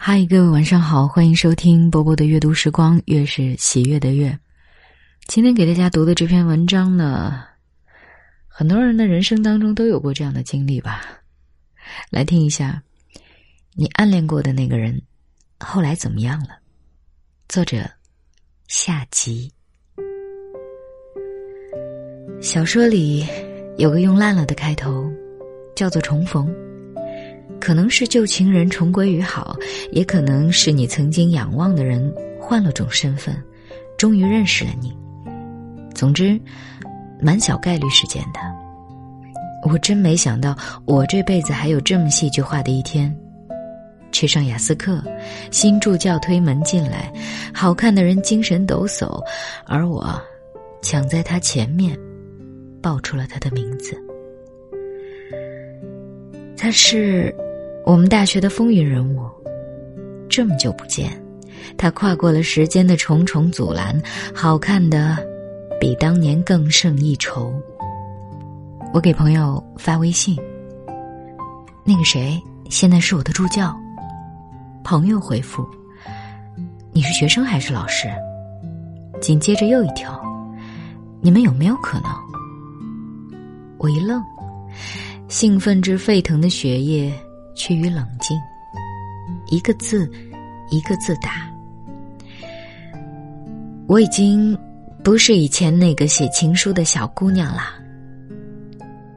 嗨，各位晚上好，欢迎收听波波的阅读时光，月是喜悦的月。今天给大家读的这篇文章呢，很多人的人生当中都有过这样的经历吧？来听一下，你暗恋过的那个人，后来怎么样了？作者下集。小说里有个用烂了的开头，叫做重逢。可能是旧情人重归于好，也可能是你曾经仰望的人换了种身份，终于认识了你。总之，蛮小概率事件的。我真没想到，我这辈子还有这么戏剧化的一天。去上雅思课，新助教推门进来，好看的人精神抖擞，而我抢在他前面，报出了他的名字。他是。我们大学的风云人物，这么久不见，他跨过了时间的重重阻拦，好看的比当年更胜一筹。我给朋友发微信，那个谁现在是我的助教。朋友回复：“你是学生还是老师？”紧接着又一条：“你们有没有可能？”我一愣，兴奋至沸腾的血液。趋于冷静，一个字，一个字打。我已经不是以前那个写情书的小姑娘了。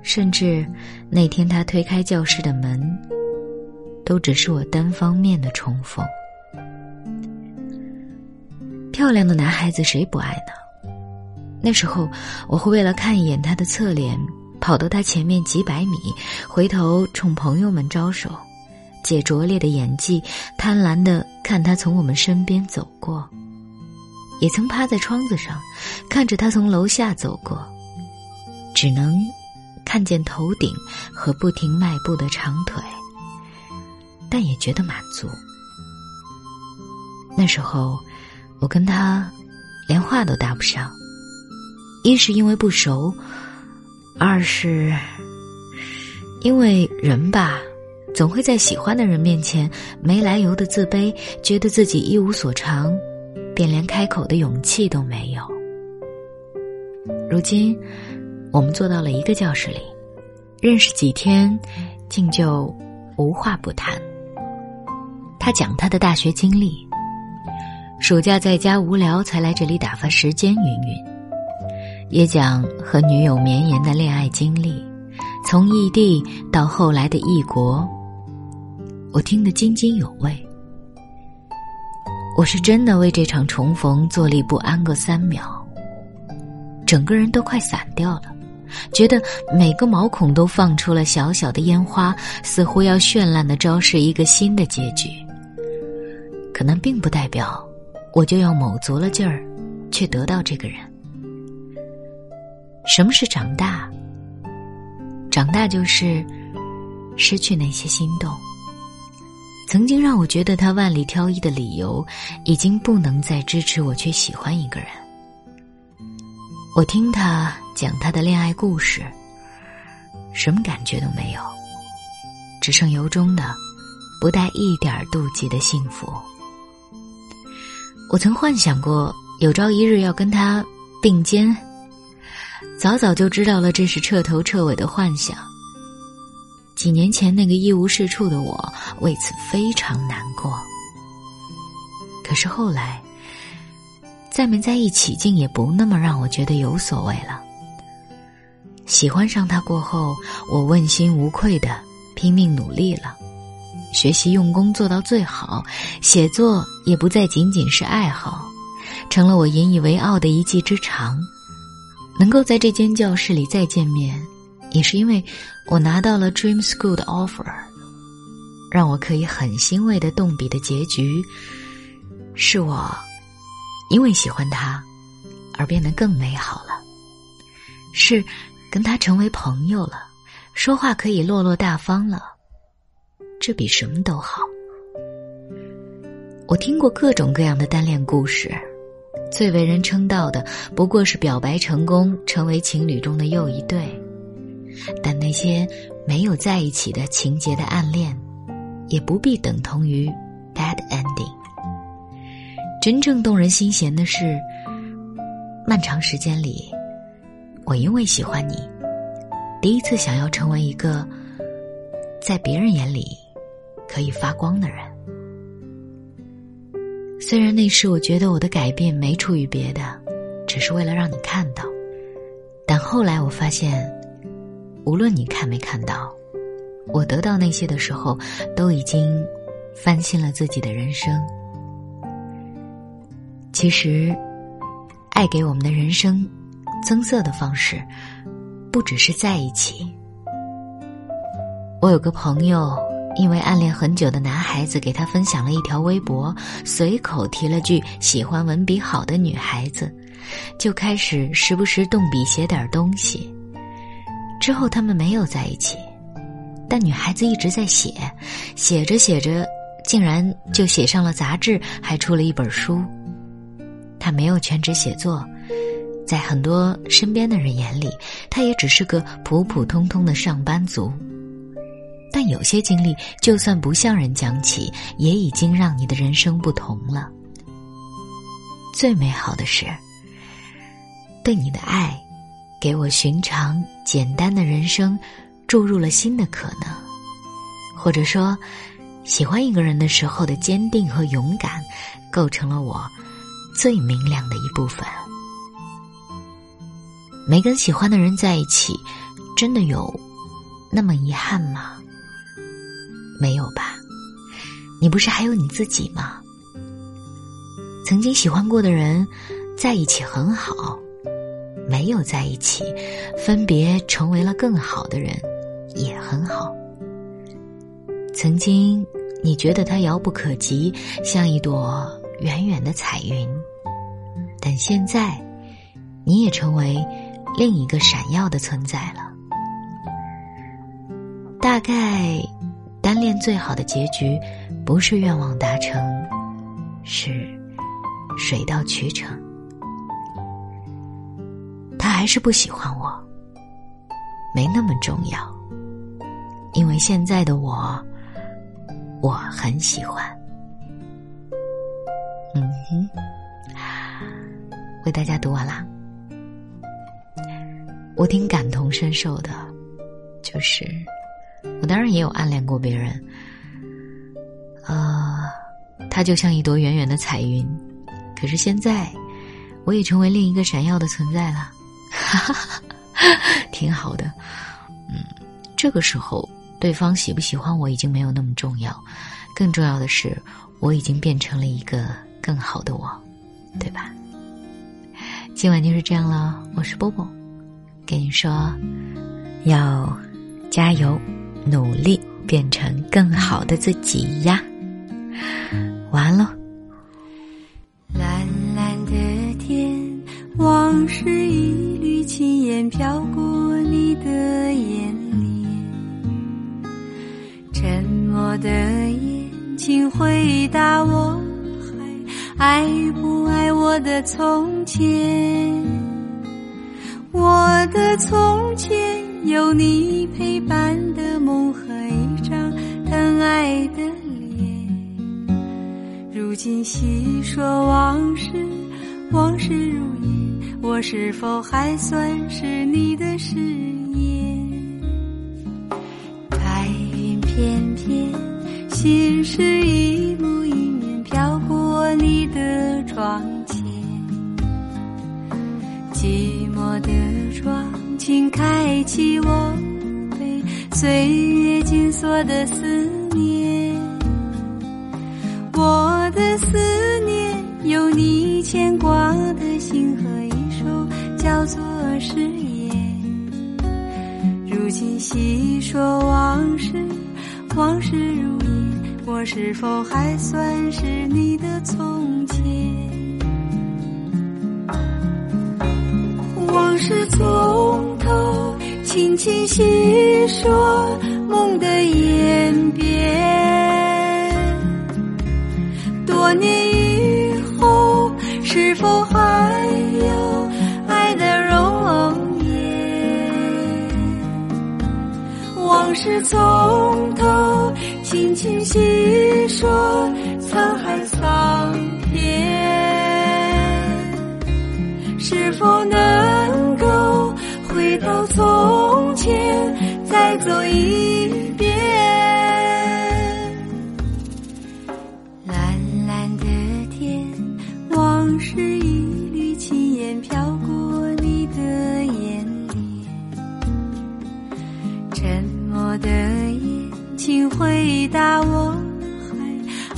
甚至那天他推开教室的门，都只是我单方面的重逢。漂亮的男孩子谁不爱呢？那时候我会为了看一眼他的侧脸。跑到他前面几百米，回头冲朋友们招手，借拙劣的演技，贪婪的看他从我们身边走过。也曾趴在窗子上，看着他从楼下走过，只能看见头顶和不停迈步的长腿，但也觉得满足。那时候，我跟他连话都搭不上，一是因为不熟。二是，因为人吧，总会在喜欢的人面前没来由的自卑，觉得自己一无所长，便连开口的勇气都没有。如今，我们坐到了一个教室里，认识几天，竟就无话不谈。他讲他的大学经历，暑假在家无聊才来这里打发时间，云云。也讲和女友绵延的恋爱经历，从异地到后来的异国，我听得津津有味。我是真的为这场重逢坐立不安个三秒，整个人都快散掉了，觉得每个毛孔都放出了小小的烟花，似乎要绚烂的昭示一个新的结局。可能并不代表我就要卯足了劲儿，去得到这个人。什么是长大？长大就是失去那些心动。曾经让我觉得他万里挑一的理由，已经不能再支持我去喜欢一个人。我听他讲他的恋爱故事，什么感觉都没有，只剩由衷的、不带一点妒忌的幸福。我曾幻想过有朝一日要跟他并肩。早早就知道了，这是彻头彻尾的幻想。几年前那个一无是处的我，为此非常难过。可是后来，在没在一起，竟也不那么让我觉得有所谓了。喜欢上他过后，我问心无愧的拼命努力了，学习用功做到最好，写作也不再仅仅是爱好，成了我引以为傲的一技之长。能够在这间教室里再见面，也是因为我拿到了 Dream School 的 offer，让我可以很欣慰的动笔的结局，是我因为喜欢他而变得更美好了，是跟他成为朋友了，说话可以落落大方了，这比什么都好。我听过各种各样的单恋故事。最为人称道的不过是表白成功，成为情侣中的又一对。但那些没有在一起的情节的暗恋，也不必等同于 bad ending。真正动人心弦的是，漫长时间里，我因为喜欢你，第一次想要成为一个在别人眼里可以发光的人。虽然那时我觉得我的改变没出于别的，只是为了让你看到，但后来我发现，无论你看没看到，我得到那些的时候，都已经翻新了自己的人生。其实，爱给我们的人生增色的方式，不只是在一起。我有个朋友，因为暗恋很久的男孩子给他分享了一条微博，随口提了句喜欢文笔好的女孩子，就开始时不时动笔写点东西。之后他们没有在一起，但女孩子一直在写，写着写着，竟然就写上了杂志，还出了一本书。他没有全职写作，在很多身边的人眼里，他也只是个普普通通的上班族。但有些经历，就算不向人讲起，也已经让你的人生不同了。最美好的是，对你的爱，给我寻常简单的人生注入了新的可能，或者说，喜欢一个人的时候的坚定和勇敢，构成了我。最明亮的一部分。没跟喜欢的人在一起，真的有那么遗憾吗？没有吧，你不是还有你自己吗？曾经喜欢过的人在一起很好，没有在一起，分别成为了更好的人也很好。曾经你觉得他遥不可及，像一朵。远远的彩云，但现在，你也成为另一个闪耀的存在了。大概，单恋最好的结局，不是愿望达成，是水到渠成。他还是不喜欢我，没那么重要，因为现在的我，我很喜欢。嗯哼，为大家读完啦。我挺感同身受的，就是我当然也有暗恋过别人，啊，他就像一朵远远的彩云，可是现在我也成为另一个闪耀的存在了，哈哈哈，挺好的。嗯，这个时候对方喜不喜欢我已经没有那么重要，更重要的是我已经变成了一个。更好的我，对吧？今晚就是这样了。我是波波，跟你说，要加油，努力变成更好的自己呀！晚安喽。蓝蓝的天，往事一缕轻烟飘过你的眼帘，沉默的眼睛回答我还。爱不爱我的从前？我的从前有你陪伴的今细说往事，往事如烟，我是否还算是你的誓言？白云片片，心事一幕一面飘过你。的窗前，寂寞的窗，请开启我被岁月紧锁的思念。的思念，有你牵挂的心和一首叫做誓言。如今细说往事，往事如烟。我是否还算是你的从前？往事从头轻轻细说，梦的演变。多年以后，是否还有爱的容颜？往事从头，轻轻细说。沧海桑田，是否能够回到从前？再走一。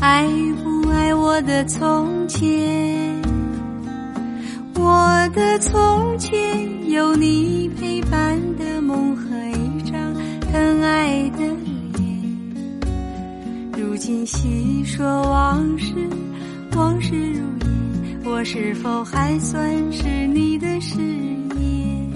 爱不爱我的从前？我的从前有你陪伴的梦和一张疼爱的脸。如今细说往事，往事如烟，我是否还算是你的誓言？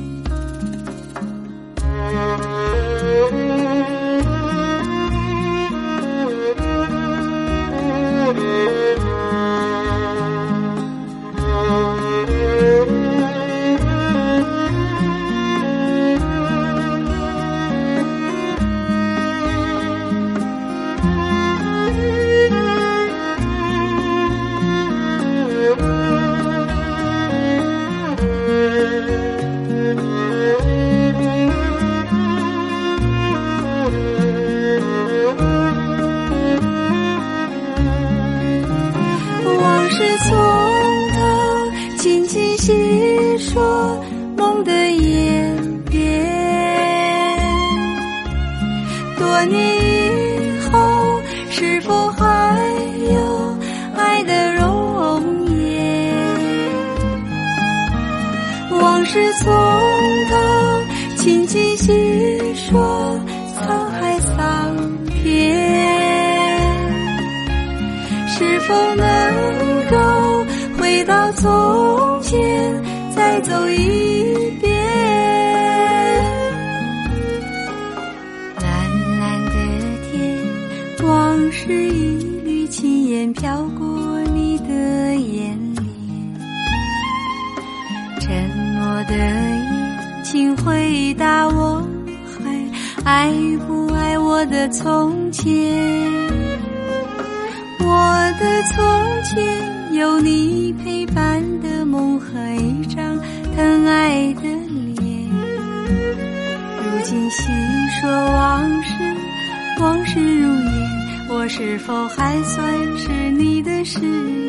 说，梦的演变。多年以后，是否还有爱的容颜？往事从头轻轻细说，沧海桑田。是否能够回到从前，再走一遍？蓝蓝的天，往事一缕轻烟飘过你的眼帘。沉默的夜，请回答我还爱不爱我的从前？我的从前有你陪伴的梦和一张疼爱的脸。如今细说往事，往事如烟，我是否还算是你的誓言？